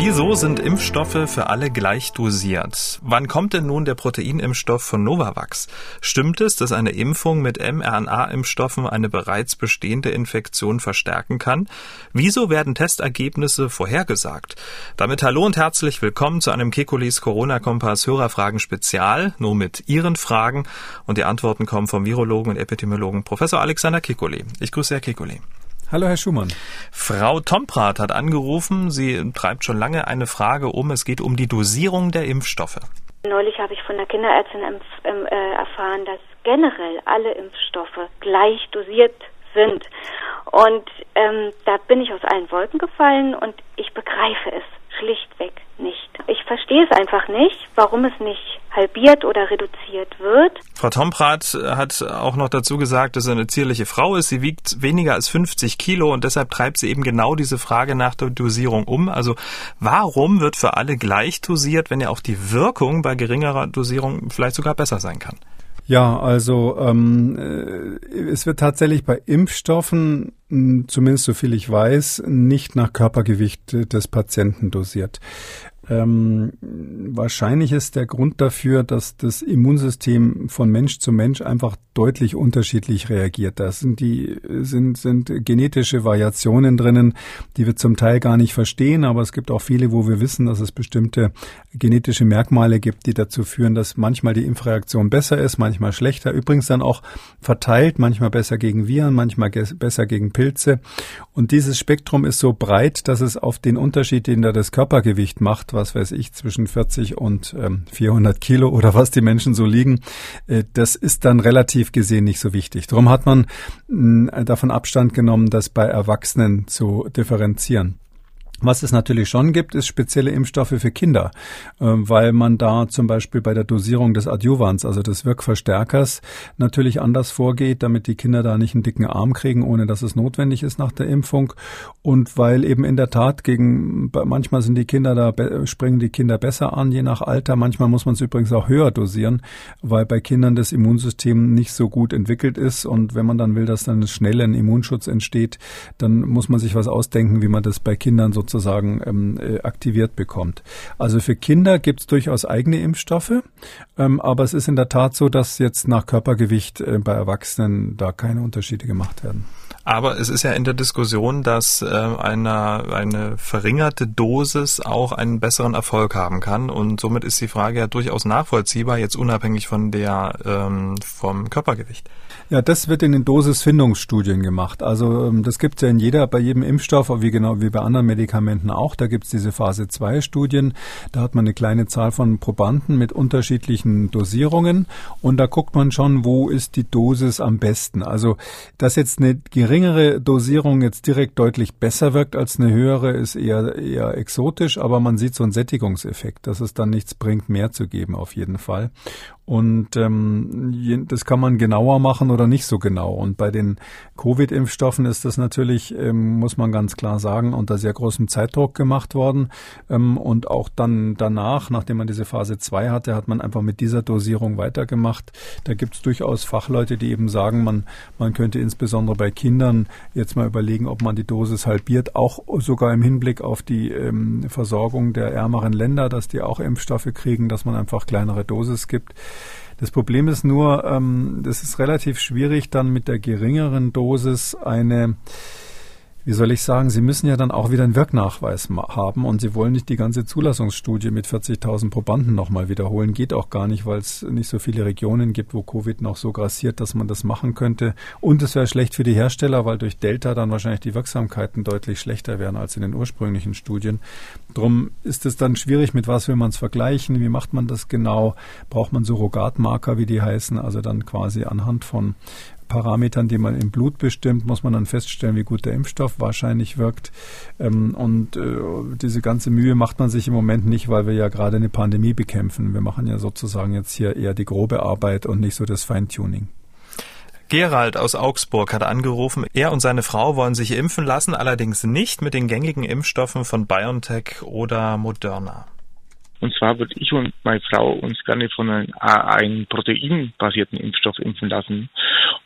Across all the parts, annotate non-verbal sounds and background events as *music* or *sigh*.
Wieso sind Impfstoffe für alle gleich dosiert? Wann kommt denn nun der Proteinimpfstoff von Novavax? Stimmt es, dass eine Impfung mit mRNA-Impfstoffen eine bereits bestehende Infektion verstärken kann? Wieso werden Testergebnisse vorhergesagt? Damit hallo und herzlich willkommen zu einem Kekulis Corona-Kompass Hörerfragen Spezial, nur mit Ihren Fragen. Und die Antworten kommen vom Virologen und Epidemiologen Professor Alexander Kekulé. Ich grüße Herr Kekulé. Hallo, Herr Schumann. Frau Tomprat hat angerufen. Sie treibt schon lange eine Frage um. Es geht um die Dosierung der Impfstoffe. Neulich habe ich von der Kinderärztin äh, erfahren, dass generell alle Impfstoffe gleich dosiert sind. Und ähm, da bin ich aus allen Wolken gefallen und ich begreife es schlichtweg nicht. Ich verstehe es einfach nicht, warum es nicht halbiert oder reduziert wird. Frau Tomprat hat auch noch dazu gesagt, dass sie eine zierliche Frau ist. Sie wiegt weniger als 50 Kilo und deshalb treibt sie eben genau diese Frage nach der Dosierung um. Also warum wird für alle gleich dosiert, wenn ja auch die Wirkung bei geringerer Dosierung vielleicht sogar besser sein kann? Ja, also ähm, äh, es wird tatsächlich bei Impfstoffen, zumindest so viel ich weiß, nicht nach Körpergewicht des Patienten dosiert. Ähm, wahrscheinlich ist der Grund dafür, dass das Immunsystem von Mensch zu Mensch einfach deutlich unterschiedlich reagiert. Da sind die sind sind genetische Variationen drinnen, die wir zum Teil gar nicht verstehen, aber es gibt auch viele, wo wir wissen, dass es bestimmte genetische Merkmale gibt, die dazu führen, dass manchmal die Impfreaktion besser ist, manchmal schlechter. Übrigens dann auch verteilt, manchmal besser gegen Viren, manchmal besser gegen Pilze. Und dieses Spektrum ist so breit, dass es auf den Unterschied, den da das Körpergewicht macht, was weiß ich, zwischen 40 und ähm, 400 Kilo oder was die Menschen so liegen, äh, das ist dann relativ gesehen nicht so wichtig. Darum hat man äh, davon Abstand genommen, das bei Erwachsenen zu differenzieren. Was es natürlich schon gibt, ist spezielle Impfstoffe für Kinder, ähm, weil man da zum Beispiel bei der Dosierung des Adjuvans, also des Wirkverstärkers, natürlich anders vorgeht, damit die Kinder da nicht einen dicken Arm kriegen, ohne dass es notwendig ist nach der Impfung. Und weil eben in der Tat gegen, manchmal sind die Kinder da, springen die Kinder besser an, je nach Alter. Manchmal muss man es übrigens auch höher dosieren, weil bei Kindern das Immunsystem nicht so gut entwickelt ist. Und wenn man dann will, dass dann schnell ein Immunschutz entsteht, dann muss man sich was ausdenken, wie man das bei Kindern so sozusagen ähm, äh, aktiviert bekommt. Also für Kinder gibt es durchaus eigene Impfstoffe, ähm, aber es ist in der Tat so, dass jetzt nach Körpergewicht äh, bei Erwachsenen da keine Unterschiede gemacht werden. Aber es ist ja in der Diskussion, dass äh, eine, eine verringerte Dosis auch einen besseren Erfolg haben kann. Und somit ist die Frage ja durchaus nachvollziehbar, jetzt unabhängig von der ähm, vom Körpergewicht. Ja, das wird in den Dosisfindungsstudien gemacht. Also ähm, das gibt es ja in jeder, bei jedem Impfstoff, wie genau wie bei anderen Medikamenten auch. Da gibt es diese Phase 2 Studien. Da hat man eine kleine Zahl von Probanden mit unterschiedlichen Dosierungen und da guckt man schon, wo ist die Dosis am besten. Also dass jetzt eine geringere Dosierung jetzt direkt deutlich besser wirkt als eine höhere, ist eher eher exotisch, aber man sieht so einen Sättigungseffekt, dass es dann nichts bringt, mehr zu geben auf jeden Fall. Und ähm, das kann man genauer machen oder nicht so genau. Und bei den Covid-Impfstoffen ist das natürlich, ähm, muss man ganz klar sagen, unter sehr großem Zeitdruck gemacht worden. Ähm, und auch dann danach, nachdem man diese Phase 2 hatte, hat man einfach mit dieser Dosierung weitergemacht. Da gibt es durchaus Fachleute, die eben sagen, man, man könnte insbesondere bei Kindern jetzt mal überlegen, ob man die Dosis halbiert, auch sogar im Hinblick auf die ähm, Versorgung der ärmeren Länder, dass die auch Impfstoffe kriegen, dass man einfach kleinere Dosis gibt. Das Problem ist nur, ähm, das ist relativ schwierig, dann mit der geringeren Dosis eine wie soll ich sagen, Sie müssen ja dann auch wieder einen Wirknachweis haben und Sie wollen nicht die ganze Zulassungsstudie mit 40.000 Probanden nochmal wiederholen. Geht auch gar nicht, weil es nicht so viele Regionen gibt, wo Covid noch so grassiert, dass man das machen könnte. Und es wäre schlecht für die Hersteller, weil durch Delta dann wahrscheinlich die Wirksamkeiten deutlich schlechter wären als in den ursprünglichen Studien. Drum ist es dann schwierig, mit was will man es vergleichen, wie macht man das genau, braucht man Surrogatmarker, wie die heißen, also dann quasi anhand von Parametern, die man im Blut bestimmt, muss man dann feststellen, wie gut der Impfstoff wahrscheinlich wirkt. Ähm, und äh, diese ganze Mühe macht man sich im Moment nicht, weil wir ja gerade eine Pandemie bekämpfen. Wir machen ja sozusagen jetzt hier eher die grobe Arbeit und nicht so das Feintuning. Gerald aus Augsburg hat angerufen, er und seine Frau wollen sich impfen lassen, allerdings nicht mit den gängigen Impfstoffen von BioNTech oder Moderna. Und zwar würde ich und meine Frau uns gerne von einem, einem proteinbasierten Impfstoff impfen lassen.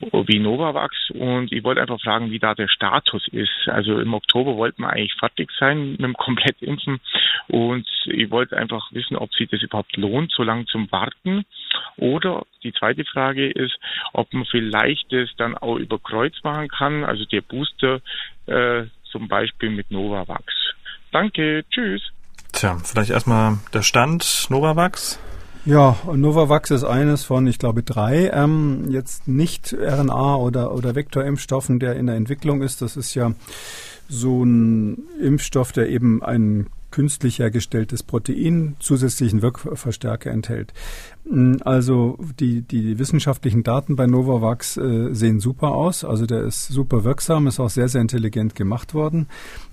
Wie Novavax und ich wollte einfach fragen, wie da der Status ist. Also im Oktober wollten wir eigentlich fertig sein mit dem *laughs* Komplettimpfen und ich wollte einfach wissen, ob sich das überhaupt lohnt, so lange zum Warten. Oder die zweite Frage ist, ob man vielleicht das dann auch über Kreuz machen kann, also der Booster äh, zum Beispiel mit Novavax. Danke, tschüss. Tja, vielleicht erstmal der Stand Novavax. Ja, Novavax ist eines von, ich glaube, drei ähm, jetzt nicht RNA- oder, oder Vektorimpfstoffen, der in der Entwicklung ist. Das ist ja so ein Impfstoff, der eben ein künstlich hergestelltes Protein zusätzlichen Wirkverstärker enthält. Mm, also die, die wissenschaftlichen Daten bei Novavax äh, sehen super aus. Also der ist super wirksam, ist auch sehr, sehr intelligent gemacht worden.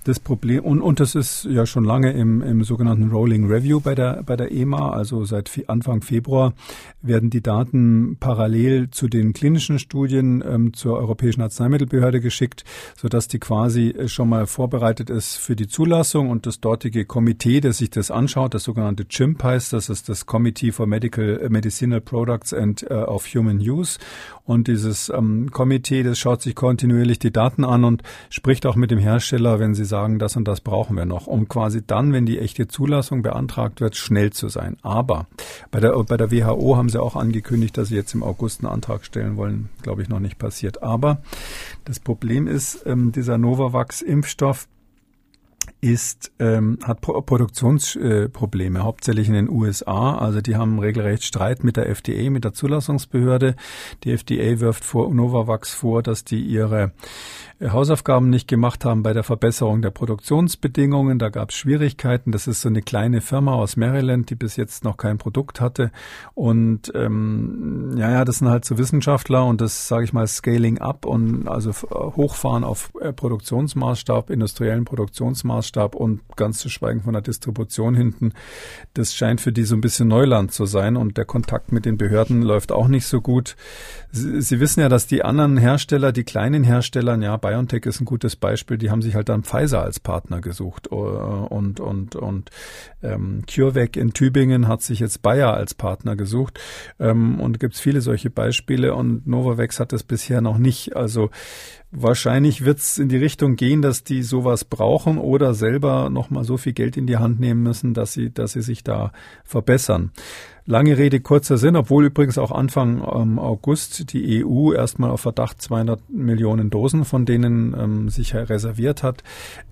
Das Problem, und, und das ist ja schon lange im, im sogenannten Rolling Review bei der, bei der EMA, also seit Anfang Februar werden die Daten parallel zu den klinischen Studien ähm, zur Europäischen Arzneimittelbehörde geschickt, sodass die quasi äh, schon mal vorbereitet ist für die Zulassung und das dortige Komitee, das sich das anschaut, das sogenannte CHIMP heißt, das ist das Committee for Medical Medicinal Products and uh, of Human Use. Und dieses ähm, Komitee, das schaut sich kontinuierlich die Daten an und spricht auch mit dem Hersteller, wenn sie sagen, das und das brauchen wir noch, um quasi dann, wenn die echte Zulassung beantragt wird, schnell zu sein. Aber bei der, bei der WHO haben sie auch angekündigt, dass sie jetzt im August einen Antrag stellen wollen. Glaube ich noch nicht passiert. Aber das Problem ist, ähm, dieser Novavax-Impfstoff, ist, ähm, hat Pro Produktionsprobleme, äh, hauptsächlich in den USA. Also die haben regelrecht Streit mit der FDA, mit der Zulassungsbehörde. Die FDA wirft vor Novavax vor, dass die ihre Hausaufgaben nicht gemacht haben bei der Verbesserung der Produktionsbedingungen. Da gab es Schwierigkeiten. Das ist so eine kleine Firma aus Maryland, die bis jetzt noch kein Produkt hatte. Und ähm, ja, ja, das sind halt so Wissenschaftler und das sage ich mal Scaling up und also hochfahren auf äh, Produktionsmaßstab, industriellen Produktionsmaßstab und ganz zu schweigen von der Distribution hinten. Das scheint für die so ein bisschen Neuland zu sein und der Kontakt mit den Behörden läuft auch nicht so gut. Sie, Sie wissen ja, dass die anderen Hersteller, die kleinen Hersteller, ja, BioNTech ist ein gutes Beispiel. Die haben sich halt dann Pfizer als Partner gesucht äh, und und und ähm, CureVac in Tübingen hat sich jetzt Bayer als Partner gesucht ähm, und gibt es viele solche Beispiele und Novavax hat das bisher noch nicht. Also Wahrscheinlich wird es in die Richtung gehen, dass die sowas brauchen oder selber nochmal so viel Geld in die Hand nehmen müssen, dass sie, dass sie sich da verbessern. Lange Rede, kurzer Sinn, obwohl übrigens auch Anfang ähm, August die EU erstmal auf Verdacht 200 Millionen Dosen von denen ähm, sich reserviert hat,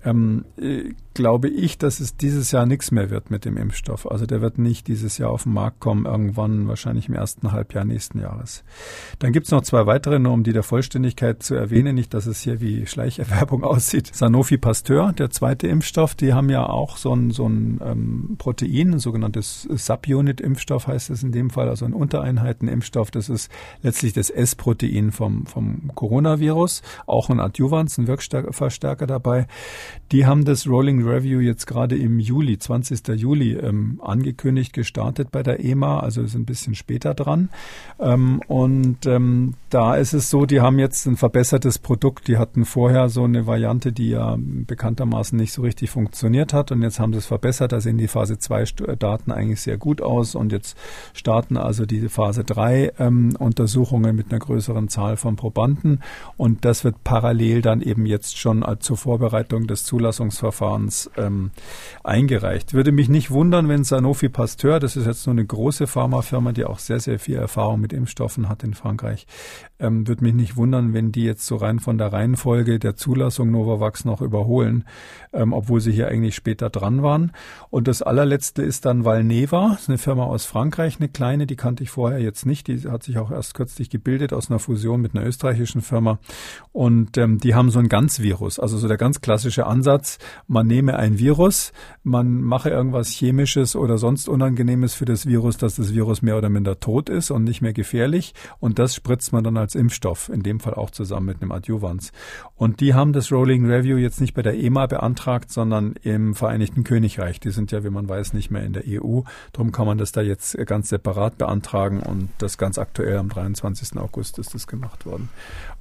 ähm, äh, glaube ich, dass es dieses Jahr nichts mehr wird mit dem Impfstoff. Also der wird nicht dieses Jahr auf den Markt kommen, irgendwann wahrscheinlich im ersten Halbjahr nächsten Jahres. Dann gibt es noch zwei weitere, nur um die der Vollständigkeit zu erwähnen, nicht, dass es hier wie Schleicherwerbung *laughs* aussieht. Sanofi Pasteur, der zweite Impfstoff, die haben ja auch so ein, so ein ähm, Protein, ein sogenanntes Subunit-Impfstoff heißt es in dem Fall, also ein Untereinheitenimpfstoff. Das ist letztlich das S-Protein vom, vom Coronavirus, auch ein Adjuvans, ein Wirkverstärker dabei. Die haben das Rolling Review jetzt gerade im Juli, 20. Juli, ähm, angekündigt, gestartet bei der EMA, also ist ein bisschen später dran. Ähm, und ähm, da ist es so, die haben jetzt ein verbessertes Produkt. Die hatten vorher so eine Variante, die ja bekanntermaßen nicht so richtig funktioniert hat und jetzt haben sie es verbessert. Da sehen die Phase 2 Daten eigentlich sehr gut aus und jetzt starten also diese Phase 3 ähm, Untersuchungen mit einer größeren Zahl von Probanden und das wird parallel dann eben jetzt schon zur Vorbereitung des Zulassungsverfahrens ähm, eingereicht. Würde mich nicht wundern, wenn Sanofi Pasteur, das ist jetzt nur eine große Pharmafirma, die auch sehr, sehr viel Erfahrung mit Impfstoffen hat in Frankreich, ähm, würde mich nicht wundern, wenn die jetzt so rein von der Reihenfolge der Zulassung Novavax noch überholen, ähm, obwohl sie hier eigentlich später dran waren. Und das allerletzte ist dann Valneva, eine Firma aus Frankreich, eine kleine, die kannte ich vorher jetzt nicht. Die hat sich auch erst kürzlich gebildet aus einer Fusion mit einer österreichischen Firma. Und ähm, die haben so ein Ganzvirus, also so der ganz klassische Ansatz, man nehme ein Virus, man mache irgendwas Chemisches oder sonst Unangenehmes für das Virus, dass das Virus mehr oder minder tot ist und nicht mehr gefährlich. Und das spritzt man dann als Impfstoff, in dem Fall auch zusammen mit einem Adjuvans. Und die haben das Rolling Review jetzt nicht bei der EMA beantragt, sondern im Vereinigten Königreich. Die sind ja, wie man weiß, nicht mehr in der EU. Darum kann man das da jetzt ganz, separat beantragen und das ganz aktuell am 23. August ist das gemacht worden.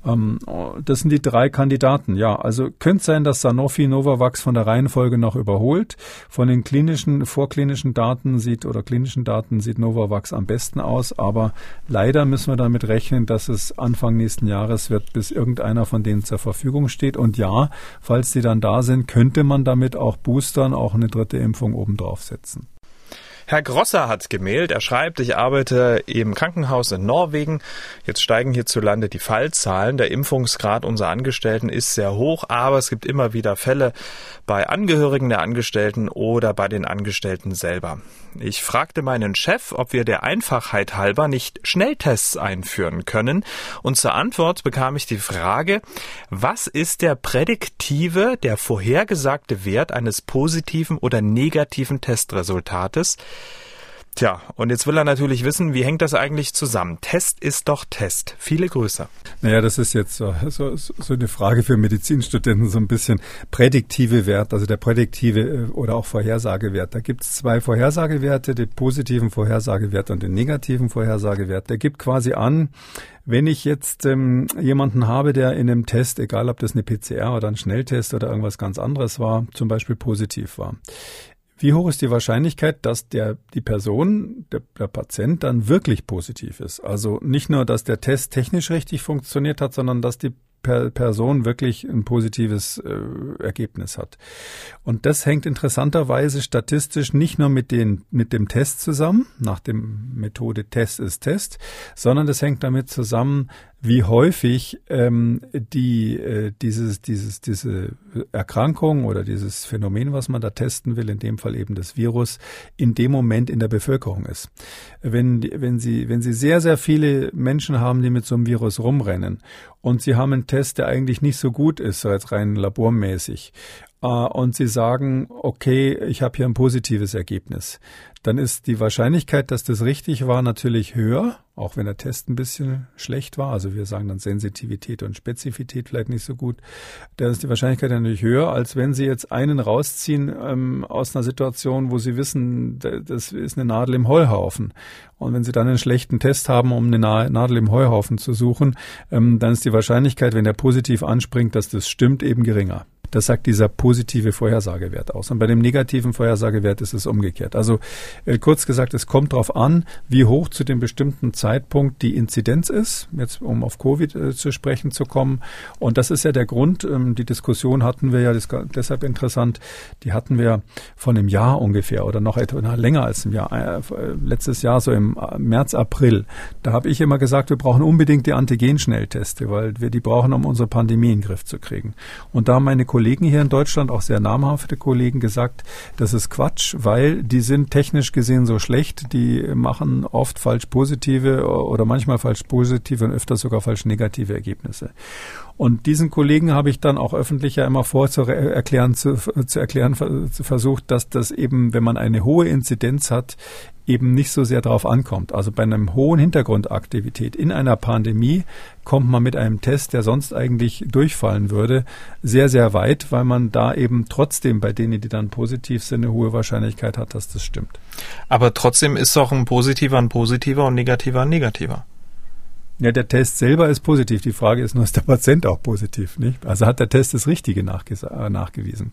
Ähm, das sind die drei Kandidaten. Ja, also könnte sein, dass Sanofi Novavax von der Reihenfolge noch überholt. Von den klinischen, vorklinischen Daten sieht oder klinischen Daten sieht Novavax am besten aus, aber leider müssen wir damit rechnen, dass es Anfang nächsten Jahres wird, bis irgendeiner von denen zur Verfügung steht. Und ja, falls die dann da sind, könnte man damit auch boostern, auch eine dritte Impfung obendrauf setzen. Herr Grosser hat gemailt. Er schreibt, ich arbeite im Krankenhaus in Norwegen. Jetzt steigen hierzulande die Fallzahlen. Der Impfungsgrad unserer Angestellten ist sehr hoch, aber es gibt immer wieder Fälle bei Angehörigen der Angestellten oder bei den Angestellten selber. Ich fragte meinen Chef, ob wir der Einfachheit halber nicht Schnelltests einführen können. Und zur Antwort bekam ich die Frage, was ist der prädiktive, der vorhergesagte Wert eines positiven oder negativen Testresultates? Tja, und jetzt will er natürlich wissen, wie hängt das eigentlich zusammen? Test ist doch Test. Viele Grüße. Naja, das ist jetzt so, so, so eine Frage für Medizinstudenten, so ein bisschen prädiktive Wert, also der prädiktive äh, oder auch Vorhersagewert. Da gibt es zwei Vorhersagewerte, den positiven Vorhersagewert und den negativen Vorhersagewert. Der gibt quasi an, wenn ich jetzt ähm, jemanden habe, der in einem Test, egal ob das eine PCR oder ein Schnelltest oder irgendwas ganz anderes war, zum Beispiel positiv war, wie hoch ist die Wahrscheinlichkeit, dass der, die Person, der, der Patient dann wirklich positiv ist? Also nicht nur, dass der Test technisch richtig funktioniert hat, sondern dass die per Person wirklich ein positives äh, Ergebnis hat. Und das hängt interessanterweise statistisch nicht nur mit, den, mit dem Test zusammen, nach dem Methode Test ist Test, sondern das hängt damit zusammen, wie häufig ähm, die, äh, dieses, dieses, diese Erkrankung oder dieses Phänomen, was man da testen will, in dem Fall eben das Virus, in dem Moment in der Bevölkerung ist. Wenn, wenn, Sie, wenn Sie sehr, sehr viele Menschen haben, die mit so einem Virus rumrennen und Sie haben einen Test, der eigentlich nicht so gut ist, so jetzt rein labormäßig, und Sie sagen, okay, ich habe hier ein positives Ergebnis, dann ist die Wahrscheinlichkeit, dass das richtig war, natürlich höher, auch wenn der Test ein bisschen schlecht war. Also wir sagen dann Sensitivität und Spezifität vielleicht nicht so gut. Da ist die Wahrscheinlichkeit natürlich höher, als wenn Sie jetzt einen rausziehen ähm, aus einer Situation, wo Sie wissen, das ist eine Nadel im Heuhaufen. Und wenn Sie dann einen schlechten Test haben, um eine Nadel im Heuhaufen zu suchen, ähm, dann ist die Wahrscheinlichkeit, wenn der positiv anspringt, dass das stimmt, eben geringer. Das sagt dieser positive Vorhersagewert aus. Und bei dem negativen Vorhersagewert ist es umgekehrt. Also äh, kurz gesagt, es kommt darauf an, wie hoch zu dem bestimmten Zeitpunkt die Inzidenz ist, jetzt um auf Covid äh, zu sprechen zu kommen. Und das ist ja der Grund, ähm, die Diskussion hatten wir ja, das ist deshalb interessant, die hatten wir von einem Jahr ungefähr oder noch etwa na, länger als ein Jahr, äh, letztes Jahr so im äh, März, April. Da habe ich immer gesagt, wir brauchen unbedingt die Antigen-Schnellteste, weil wir die brauchen, um unsere Pandemie in den Griff zu kriegen. Und da meine Kollegen hier in Deutschland, auch sehr namhafte Kollegen, gesagt, das ist Quatsch, weil die sind technisch gesehen so schlecht, die machen oft falsch positive oder manchmal falsch positive und öfter sogar falsch negative Ergebnisse. Und diesen Kollegen habe ich dann auch öffentlich ja immer vor zu erklären, zu, zu erklären, versucht, dass das eben, wenn man eine hohe Inzidenz hat, eben nicht so sehr darauf ankommt. Also bei einem hohen Hintergrundaktivität in einer Pandemie kommt man mit einem Test, der sonst eigentlich durchfallen würde, sehr, sehr weit, weil man da eben trotzdem bei denen, die dann positiv sind, eine hohe Wahrscheinlichkeit hat, dass das stimmt. Aber trotzdem ist doch ein positiver ein positiver und negativer ein negativer. Ja, der Test selber ist positiv. Die Frage ist nur, ist der Patient auch positiv? Nicht? Also hat der Test das Richtige äh, nachgewiesen.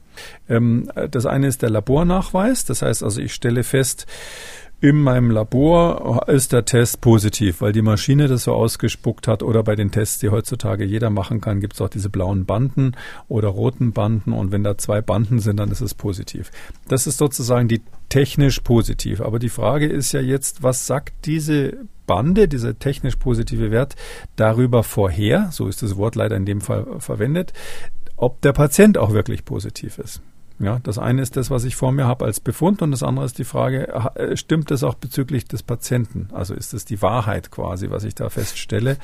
Ähm, das eine ist der Labornachweis. Das heißt also, ich stelle fest, in meinem Labor ist der Test positiv, weil die Maschine das so ausgespuckt hat oder bei den Tests, die heutzutage jeder machen kann, gibt es auch diese blauen Banden oder roten Banden und wenn da zwei Banden sind, dann ist es positiv. Das ist sozusagen die technisch positiv. Aber die Frage ist ja jetzt, was sagt diese Bande, dieser technisch positive Wert darüber vorher, so ist das Wort leider in dem Fall verwendet, ob der Patient auch wirklich positiv ist. Ja, das eine ist das, was ich vor mir habe als Befund und das andere ist die Frage, äh, stimmt das auch bezüglich des Patienten? Also ist das die Wahrheit quasi, was ich da feststelle?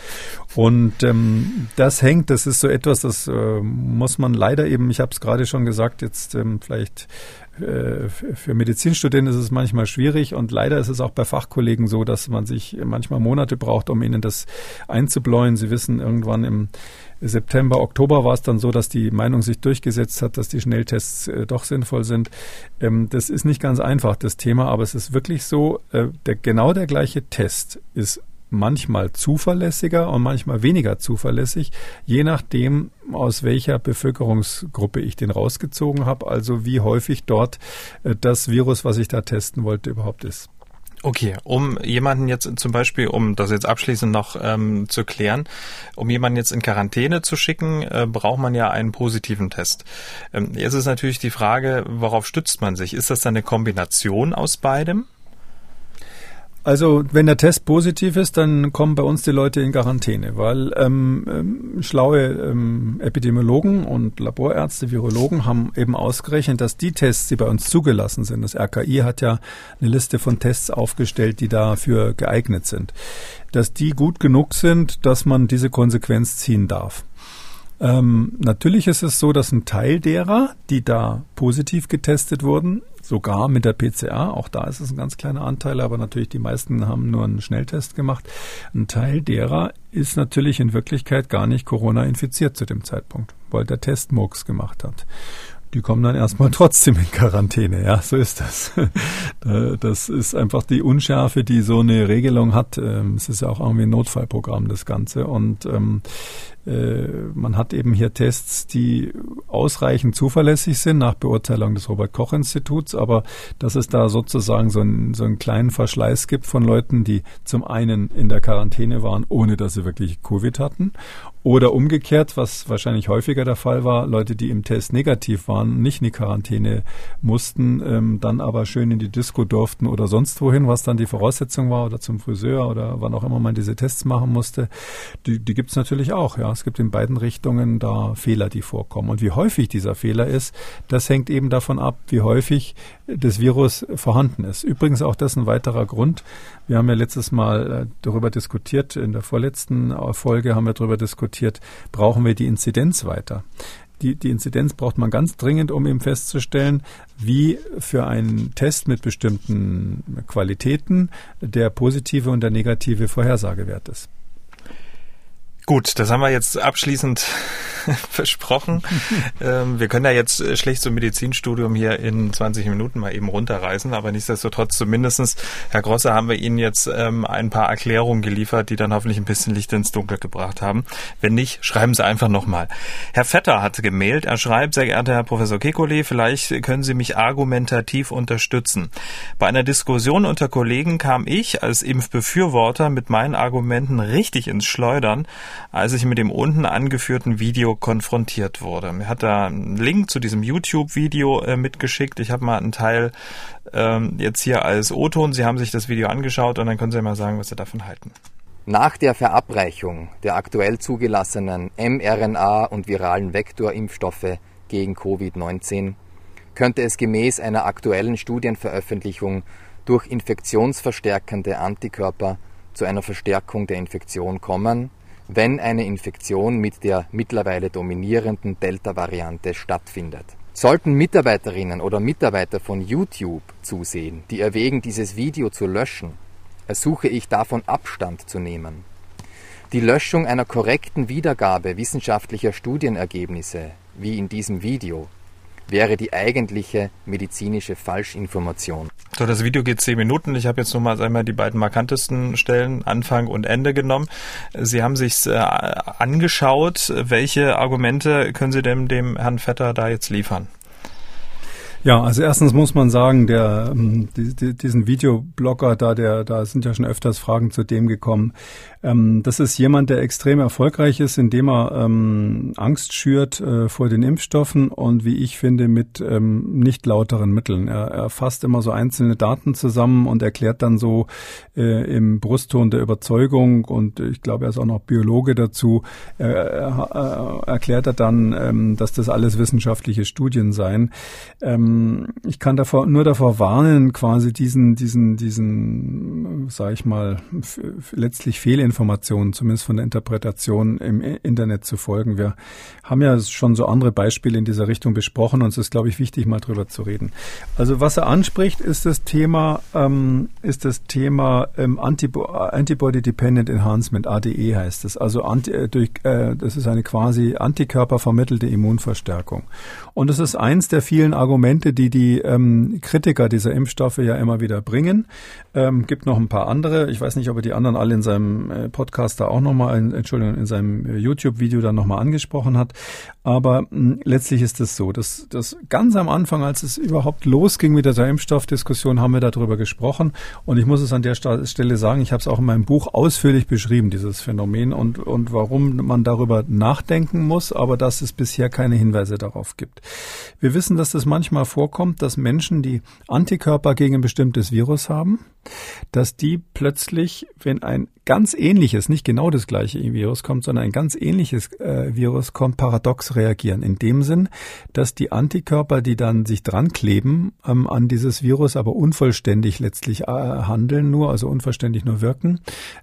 Und ähm, das hängt, das ist so etwas, das äh, muss man leider eben, ich habe es gerade schon gesagt, jetzt ähm, vielleicht für Medizinstudenten ist es manchmal schwierig und leider ist es auch bei Fachkollegen so, dass man sich manchmal Monate braucht, um ihnen das einzubläuen. Sie wissen, irgendwann im September, Oktober war es dann so, dass die Meinung sich durchgesetzt hat, dass die Schnelltests äh, doch sinnvoll sind. Ähm, das ist nicht ganz einfach, das Thema, aber es ist wirklich so, äh, der, genau der gleiche Test ist manchmal zuverlässiger und manchmal weniger zuverlässig, je nachdem, aus welcher Bevölkerungsgruppe ich den rausgezogen habe, also wie häufig dort äh, das Virus, was ich da testen wollte, überhaupt ist. Okay, um jemanden jetzt zum Beispiel, um das jetzt abschließend noch ähm, zu klären, um jemanden jetzt in Quarantäne zu schicken, äh, braucht man ja einen positiven Test. Ähm, jetzt ist natürlich die Frage, worauf stützt man sich? Ist das dann eine Kombination aus beidem? Also wenn der Test positiv ist, dann kommen bei uns die Leute in Quarantäne, weil ähm, ähm, schlaue ähm, Epidemiologen und Laborärzte, Virologen haben eben ausgerechnet, dass die Tests, die bei uns zugelassen sind, das RKI hat ja eine Liste von Tests aufgestellt, die dafür geeignet sind, dass die gut genug sind, dass man diese Konsequenz ziehen darf. Ähm, natürlich ist es so, dass ein Teil derer, die da positiv getestet wurden, sogar mit der PCA, auch da ist es ein ganz kleiner Anteil, aber natürlich die meisten haben nur einen Schnelltest gemacht. Ein Teil derer ist natürlich in Wirklichkeit gar nicht Corona infiziert zu dem Zeitpunkt, weil der Test Murks gemacht hat die kommen dann erstmal *laughs* trotzdem in Quarantäne. Ja, so ist das. *laughs* Das ist einfach die Unschärfe, die so eine Regelung hat. Ähm, es ist ja auch irgendwie ein Notfallprogramm, das Ganze. Und ähm, äh, man hat eben hier Tests, die ausreichend zuverlässig sind nach Beurteilung des Robert-Koch-Instituts, aber dass es da sozusagen so, ein, so einen kleinen Verschleiß gibt von Leuten, die zum einen in der Quarantäne waren, ohne dass sie wirklich Covid hatten oder umgekehrt, was wahrscheinlich häufiger der Fall war, Leute, die im Test negativ waren, nicht in die Quarantäne mussten, ähm, dann aber schön in die Disco durften oder sonst wohin, was dann die Voraussetzung war, oder zum Friseur oder wann auch immer man diese Tests machen musste. Die, die gibt es natürlich auch. Ja, Es gibt in beiden Richtungen da Fehler, die vorkommen. Und wie häufig dieser Fehler ist, das hängt eben davon ab, wie häufig das Virus vorhanden ist. Übrigens auch das ein weiterer Grund. Wir haben ja letztes Mal äh, darüber diskutiert, in der vorletzten Folge haben wir darüber diskutiert, brauchen wir die Inzidenz weiter. Die, die Inzidenz braucht man ganz dringend, um eben festzustellen, wie für einen Test mit bestimmten Qualitäten der positive und der negative Vorhersagewert ist. Gut, das haben wir jetzt abschließend *laughs* versprochen. *laughs* ähm, wir können ja jetzt äh, schlecht so ein Medizinstudium hier in 20 Minuten mal eben runterreißen, aber nichtsdestotrotz zumindestens, Herr Grosser, haben wir Ihnen jetzt ähm, ein paar Erklärungen geliefert, die dann hoffentlich ein bisschen Licht ins Dunkel gebracht haben. Wenn nicht, schreiben Sie einfach nochmal. Herr Vetter hat gemailt, er schreibt, sehr geehrter Herr Professor Kekulé, vielleicht können Sie mich argumentativ unterstützen. Bei einer Diskussion unter Kollegen kam ich als Impfbefürworter mit meinen Argumenten richtig ins Schleudern, als ich mit dem unten angeführten Video konfrontiert wurde. Mir hat da einen Link zu diesem YouTube-Video äh, mitgeschickt. Ich habe mal einen Teil ähm, jetzt hier als O-Ton. Sie haben sich das Video angeschaut und dann können Sie mal sagen, was Sie davon halten. Nach der Verabreichung der aktuell zugelassenen mRNA- und viralen Vektorimpfstoffe gegen Covid-19 könnte es gemäß einer aktuellen Studienveröffentlichung durch infektionsverstärkende Antikörper zu einer Verstärkung der Infektion kommen wenn eine Infektion mit der mittlerweile dominierenden Delta-Variante stattfindet. Sollten Mitarbeiterinnen oder Mitarbeiter von YouTube zusehen, die erwägen, dieses Video zu löschen, ersuche ich davon Abstand zu nehmen. Die Löschung einer korrekten Wiedergabe wissenschaftlicher Studienergebnisse, wie in diesem Video, wäre die eigentliche medizinische Falschinformation. So, das Video geht zehn Minuten. Ich habe jetzt nur mal einmal die beiden markantesten Stellen, Anfang und Ende genommen. Sie haben sich äh, angeschaut. Welche Argumente können Sie dem, dem Herrn Vetter da jetzt liefern? Ja, also erstens muss man sagen, der ähm, die, die, diesen Videoblogger da, der da sind ja schon öfters Fragen zu dem gekommen. Ähm, das ist jemand, der extrem erfolgreich ist, indem er ähm, Angst schürt äh, vor den Impfstoffen und wie ich finde mit ähm, nicht lauteren Mitteln. Er, er fasst immer so einzelne Daten zusammen und erklärt dann so äh, im Brustton der Überzeugung und ich glaube, er ist auch noch Biologe dazu. Er, er, er erklärt er dann, ähm, dass das alles wissenschaftliche Studien seien. Ähm, ich kann davor, nur davor warnen, quasi diesen, diesen, diesen, sage ich mal, letztlich Fehlinformationen, zumindest von der Interpretation im Internet zu folgen. Wir haben ja schon so andere Beispiele in dieser Richtung besprochen und es ist, glaube ich, wichtig, mal drüber zu reden. Also was er anspricht, ist das Thema, ähm, ist das Thema ähm, Antibody Dependent Enhancement, ADE heißt es. Also anti, äh, durch, äh, das ist eine quasi antikörpervermittelte Immunverstärkung. Und es ist eins der vielen Argumente, die die ähm, Kritiker dieser Impfstoffe ja immer wieder bringen. Ähm, gibt noch ein paar andere. Ich weiß nicht, ob er die anderen alle in seinem äh, Podcast da auch nochmal, Entschuldigung, in seinem äh, YouTube-Video dann nochmal angesprochen hat. Aber mh, hm, letztlich ist es so, dass, dass ganz am Anfang, als es überhaupt losging mit der Impfstoffdiskussion, haben wir darüber gesprochen. Und ich muss es an der Stelle sagen, ich habe es auch in meinem Buch ausführlich beschrieben, dieses Phänomen und, und warum man darüber nachdenken muss, aber dass es bisher keine Hinweise darauf gibt. Wir wissen, dass es manchmal vorkommt, dass Menschen, die Antikörper gegen ein bestimmtes Virus haben, dass die plötzlich, wenn ein ganz ähnliches, nicht genau das gleiche Virus kommt, sondern ein ganz ähnliches äh, Virus kommt, paradox reagieren. In dem Sinn, dass die Antikörper, die dann sich dran kleben ähm, an dieses Virus, aber unvollständig letztlich äh, handeln, nur, also unvollständig nur wirken,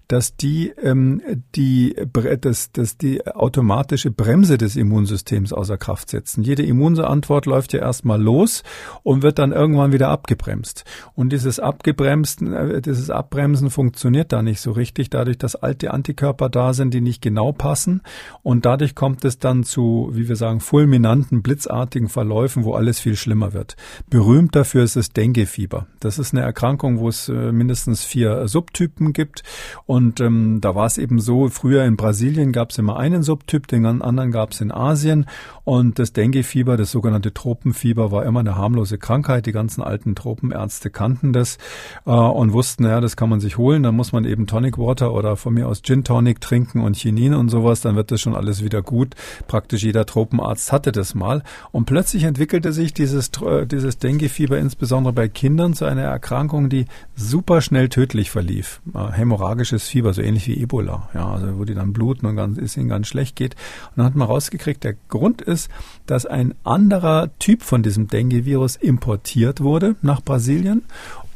dass die ähm, die dass, dass die automatische Bremse des Immunsystems außer Kraft setzen. Jede Immunantwort läuft ja erstmal los und wird dann irgendwann wieder abgebremst. Und dieses Abgebremsten äh, dieses Abbremsen funktioniert da nicht so richtig, dadurch, dass alte Antikörper da sind, die nicht genau passen. Und dadurch kommt es dann zu, wie wir sagen, fulminanten, blitzartigen Verläufen, wo alles viel schlimmer wird. Berühmt dafür ist das Dengue-Fieber. Das ist eine Erkrankung, wo es äh, mindestens vier Subtypen gibt. Und ähm, da war es eben so, früher in Brasilien gab es immer einen Subtyp, den anderen gab es in Asien. Und das Dengue-Fieber, das sogenannte Tropenfieber, war immer eine harmlose Krankheit. Die ganzen alten Tropenärzte kannten das. Äh, und wussten, ja, das kann man sich holen, dann muss man eben Tonic Water oder von mir aus Gin Tonic trinken und Chinin und sowas, dann wird das schon alles wieder gut. Praktisch jeder Tropenarzt hatte das mal. Und plötzlich entwickelte sich dieses, äh, dieses Dengue-Fieber insbesondere bei Kindern zu einer Erkrankung, die super schnell tödlich verlief. Äh, hämorrhagisches Fieber, so ähnlich wie Ebola, ja, also wo die dann bluten und ganz, es ihnen ganz schlecht geht. Und dann hat man rausgekriegt, der Grund ist, dass ein anderer Typ von diesem Dengue-Virus importiert wurde nach Brasilien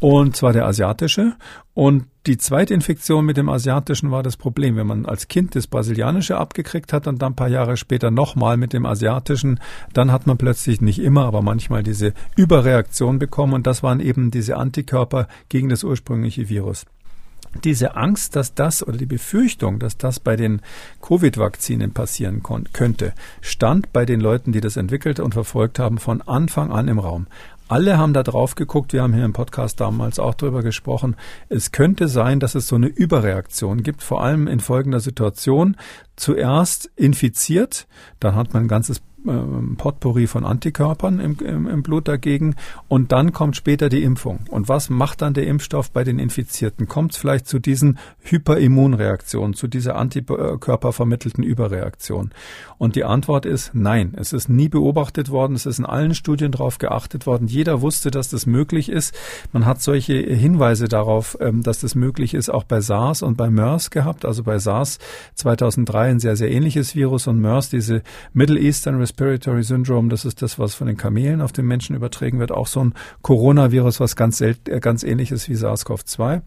und zwar der asiatische. Und die zweite Infektion mit dem asiatischen war das Problem. Wenn man als Kind das brasilianische abgekriegt hat und dann ein paar Jahre später nochmal mit dem asiatischen, dann hat man plötzlich nicht immer, aber manchmal diese Überreaktion bekommen. Und das waren eben diese Antikörper gegen das ursprüngliche Virus diese Angst, dass das oder die Befürchtung, dass das bei den Covid-Vakzinen passieren könnte, stand bei den Leuten, die das entwickelt und verfolgt haben, von Anfang an im Raum. Alle haben da drauf geguckt. Wir haben hier im Podcast damals auch drüber gesprochen. Es könnte sein, dass es so eine Überreaktion gibt, vor allem in folgender Situation. Zuerst infiziert, dann hat man ein ganzes ähm, Potpourri von Antikörpern im, im, im, Blut dagegen und dann kommt später die Impfung. Und was macht dann der Impfstoff bei den Infizierten? Kommt es vielleicht zu diesen Hyperimmunreaktionen, zu dieser antikörpervermittelten Überreaktion? Und die Antwort ist nein. Es ist nie beobachtet worden. Es ist in allen Studien darauf geachtet worden. Jeder wusste, dass das möglich ist. Man hat solche Hinweise darauf, ähm, dass das möglich ist, auch bei SARS und bei MERS gehabt. Also bei SARS 2003 ein sehr, sehr ähnliches Virus und MERS, diese Middle Eastern Respiratory Syndrome, das ist das, was von den Kamelen auf den Menschen übertragen wird, auch so ein Coronavirus, was ganz, äh, ganz ähnlich ist wie SARS-CoV-2.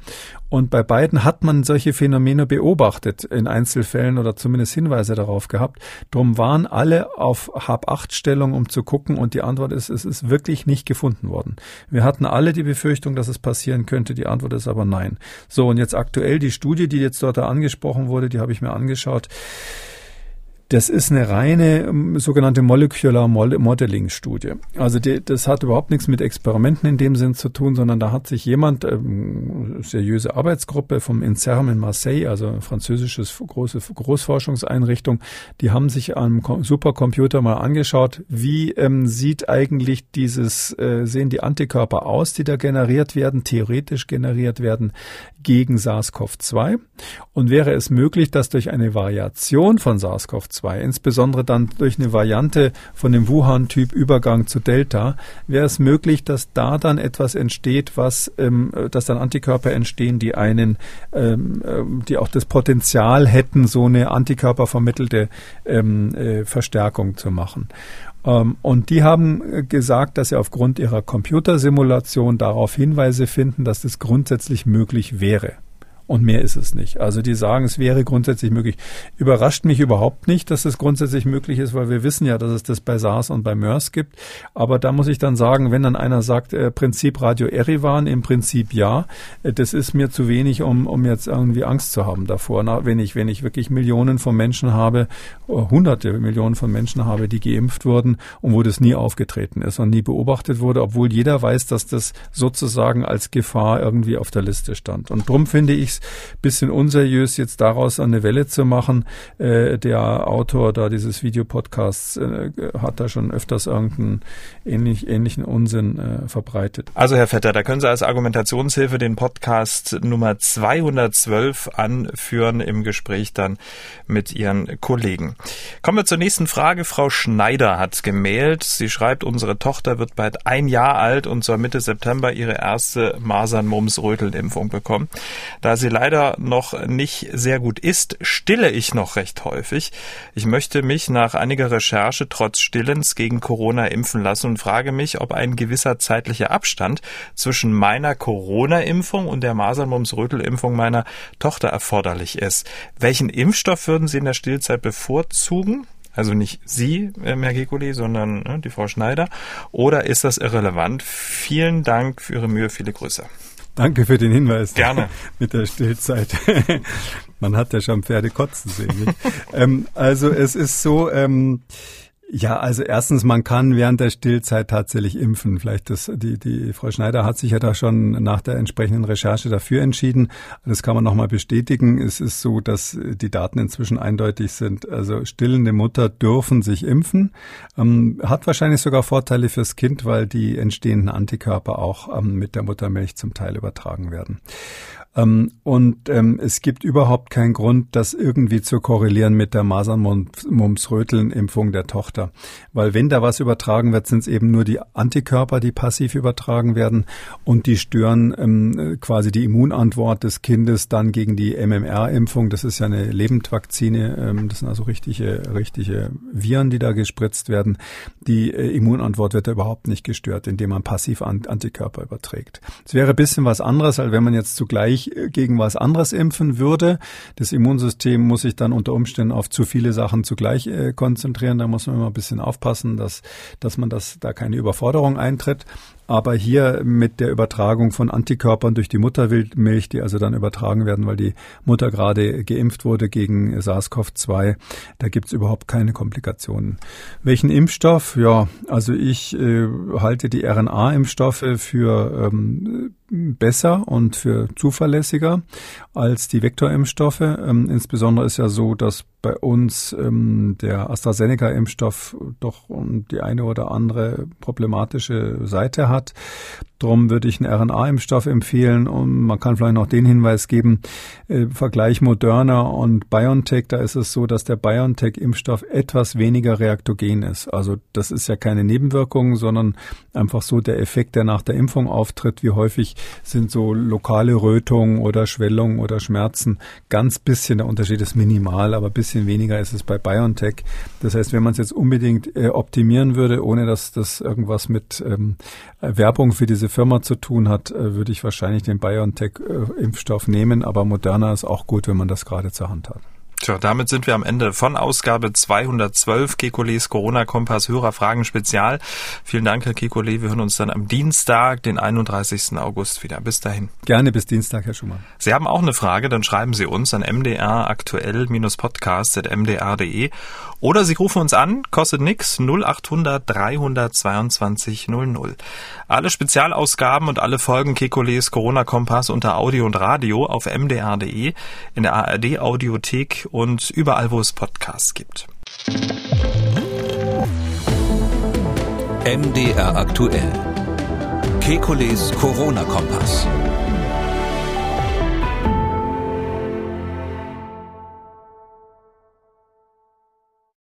Und bei beiden hat man solche Phänomene beobachtet, in Einzelfällen oder zumindest Hinweise darauf gehabt. Drum waren alle auf Hab-Acht-Stellung, um zu gucken. Und die Antwort ist, es ist wirklich nicht gefunden worden. Wir hatten alle die Befürchtung, dass es passieren könnte. Die Antwort ist aber nein. So, und jetzt aktuell die Studie, die jetzt dort angesprochen wurde, die habe ich mir angeschaut. Das ist eine reine ähm, sogenannte Molecular Modeling Studie. Also die, das hat überhaupt nichts mit Experimenten in dem Sinn zu tun, sondern da hat sich jemand, ähm, seriöse Arbeitsgruppe vom INSERM in Marseille, also französisches große Großforschungseinrichtung, die haben sich am Supercomputer mal angeschaut, wie ähm, sieht eigentlich dieses, äh, sehen die Antikörper aus, die da generiert werden, theoretisch generiert werden gegen SARS-CoV-2 und wäre es möglich, dass durch eine Variation von SARS-CoV SARS-CoV-2, insbesondere dann durch eine Variante von dem Wuhan-Typ Übergang zu Delta, wäre es möglich, dass da dann etwas entsteht, was, ähm, dass dann Antikörper entstehen, die einen, ähm, ähm die auch das Potenzial hätten, so eine antikörpervermittelte ähm, äh, Verstärkung zu machen. Ähm, und die haben äh, gesagt, dass sie aufgrund ihrer Computersimulation darauf Hinweise finden, dass das grundsätzlich möglich wäre. Und mehr ist es nicht. Also die sagen, es wäre grundsätzlich möglich. Überrascht mich überhaupt nicht, dass es grundsätzlich möglich ist, weil wir wissen ja, dass es das bei SARS und bei MERS gibt. Aber da muss ich dann sagen, wenn dann einer sagt, äh, Prinzip Radio Erivan, im Prinzip ja, äh, das ist mir zu wenig, um, um jetzt irgendwie Angst zu haben davor. Na, wenn ich, wenn ich wirklich Millionen von Menschen habe, äh, hunderte Millionen von Menschen habe, die geimpft wurden und wo das nie aufgetreten ist und nie beobachtet wurde, obwohl jeder weiß, dass das sozusagen als Gefahr irgendwie auf der Liste stand. Und drum finde ich es bisschen unseriös, jetzt daraus eine Welle zu machen. Äh, der Autor da dieses Videopodcasts äh, hat da schon öfters irgendeinen ähnlich, ähnlichen Unsinn äh, verbreitet. Also Herr Vetter, da können Sie als Argumentationshilfe den Podcast Nummer 212 anführen im Gespräch dann mit Ihren Kollegen. Kommen wir zur nächsten Frage. Frau Schneider hat gemailt. Sie schreibt, unsere Tochter wird bald ein Jahr alt und soll Mitte September ihre erste Masern-Mumps-Röteln-Impfung bekommen. Da sie sie leider noch nicht sehr gut ist, stille ich noch recht häufig. Ich möchte mich nach einiger Recherche trotz Stillens gegen Corona impfen lassen und frage mich, ob ein gewisser zeitlicher Abstand zwischen meiner Corona-Impfung und der Masern-Mumps-Rötel-Impfung meiner Tochter erforderlich ist. Welchen Impfstoff würden Sie in der Stillzeit bevorzugen? Also nicht Sie, äh, Herr Gekuli, sondern ne, die Frau Schneider. Oder ist das irrelevant? Vielen Dank für Ihre Mühe. Viele Grüße. Danke für den Hinweis. Gerne. *laughs* Mit der Stillzeit. *laughs* Man hat ja schon Pferde kotzen sehen. ähm, also es ist so, ähm, ja, also erstens, man kann während der Stillzeit tatsächlich impfen. Vielleicht das, die, die Frau Schneider hat sich ja da schon nach der entsprechenden Recherche dafür entschieden. Das kann man nochmal bestätigen. Es ist so, dass die Daten inzwischen eindeutig sind. Also stillende Mutter dürfen sich impfen. Ähm, hat wahrscheinlich sogar Vorteile fürs Kind, weil die entstehenden Antikörper auch ähm, mit der Muttermilch zum Teil übertragen werden. Ähm, und ähm, es gibt überhaupt keinen Grund, das irgendwie zu korrelieren mit der Masern-Mumps-Röteln-Impfung der Tochter. Weil wenn da was übertragen wird, sind es eben nur die Antikörper, die passiv übertragen werden und die stören ähm, quasi die Immunantwort des Kindes dann gegen die MMR-Impfung. Das ist ja eine Lebendvakzine. Ähm, das sind also richtige, richtige Viren, die da gespritzt werden. Die äh, Immunantwort wird da überhaupt nicht gestört, indem man passiv Antikörper überträgt. Es wäre ein bisschen was anderes, als wenn man jetzt zugleich sich gegen was anderes impfen würde. Das Immunsystem muss sich dann unter Umständen auf zu viele Sachen zugleich äh, konzentrieren. Da muss man immer ein bisschen aufpassen, dass, dass man das, da keine Überforderung eintritt. Aber hier mit der Übertragung von Antikörpern durch die Muttermilch, die also dann übertragen werden, weil die Mutter gerade geimpft wurde gegen SARS-CoV-2, da gibt's überhaupt keine Komplikationen. Welchen Impfstoff? Ja, also ich äh, halte die RNA-Impfstoffe für ähm, besser und für zuverlässiger als die Vektorimpfstoffe. Ähm, insbesondere ist ja so, dass bei uns ähm, der AstraZeneca-Impfstoff doch die eine oder andere problematische Seite hat. Drum würde ich einen RNA-Impfstoff empfehlen und man kann vielleicht noch den Hinweis geben, äh, Vergleich Moderna und BioNTech, da ist es so, dass der BioNTech-Impfstoff etwas weniger reaktogen ist. Also das ist ja keine Nebenwirkung, sondern einfach so der Effekt, der nach der Impfung auftritt. Wie häufig sind so lokale Rötungen oder Schwellungen oder Schmerzen ganz bisschen, der Unterschied ist minimal, aber bisschen weniger ist es bei BioNTech. Das heißt, wenn man es jetzt unbedingt äh, optimieren würde, ohne dass das irgendwas mit ähm, Werbung für diese Firma zu tun hat, äh, würde ich wahrscheinlich den BioNTech-Impfstoff nehmen. Aber Moderna ist auch gut, wenn man das gerade zur Hand hat. Tja, damit sind wir am Ende von Ausgabe 212 Kekules Corona-Kompass Hörerfragen Spezial. Vielen Dank, Herr Kekule. Wir hören uns dann am Dienstag, den 31. August wieder. Bis dahin. Gerne bis Dienstag, Herr Schumann. Sie haben auch eine Frage, dann schreiben Sie uns an mdraktuell-podcast.mdr.de oder Sie rufen uns an, kostet nix, 0800 322 00. Alle Spezialausgaben und alle Folgen Kekules Corona-Kompass unter Audio und Radio auf mdr.de, in der ARD Audiothek und überall, wo es Podcasts gibt. MDR aktuell. Kekules Corona-Kompass.